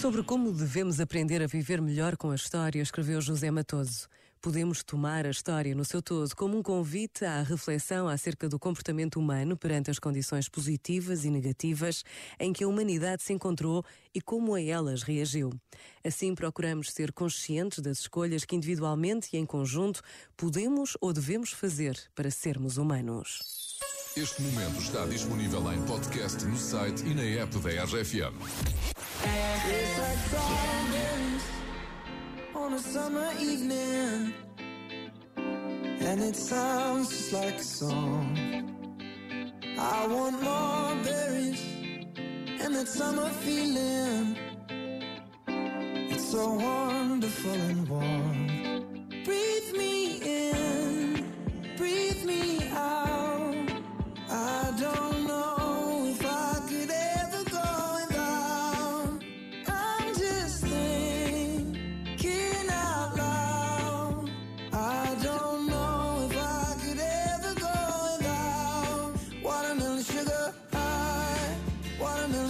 Sobre como devemos aprender a viver melhor com a história, escreveu José Matoso. Podemos tomar a história no seu todo como um convite à reflexão acerca do comportamento humano perante as condições positivas e negativas em que a humanidade se encontrou e como a elas reagiu. Assim, procuramos ser conscientes das escolhas que individualmente e em conjunto podemos ou devemos fazer para sermos humanos. Este momento está disponível em podcast no site e na app da RFM. It's like strawberries on a summer evening, and it sounds just like a song. I want more berries and that summer feeling. It's so wonderful and warm.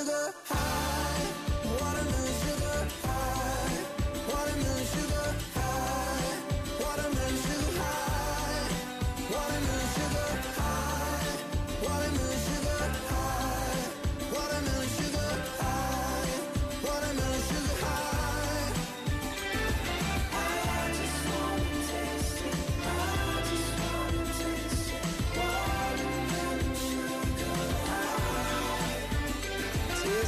sugar high,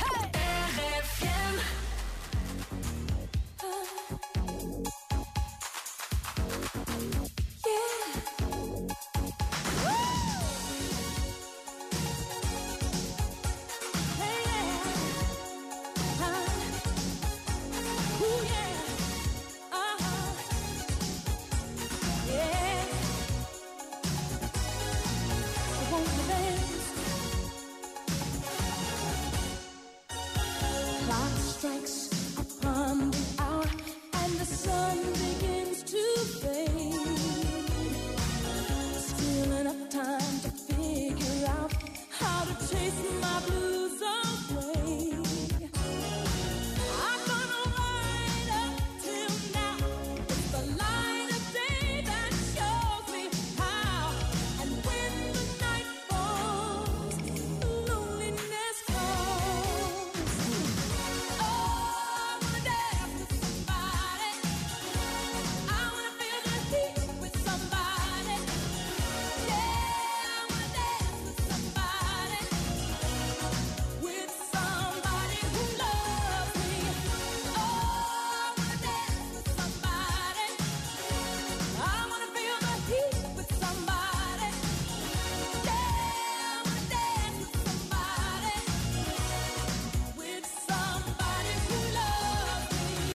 RFM.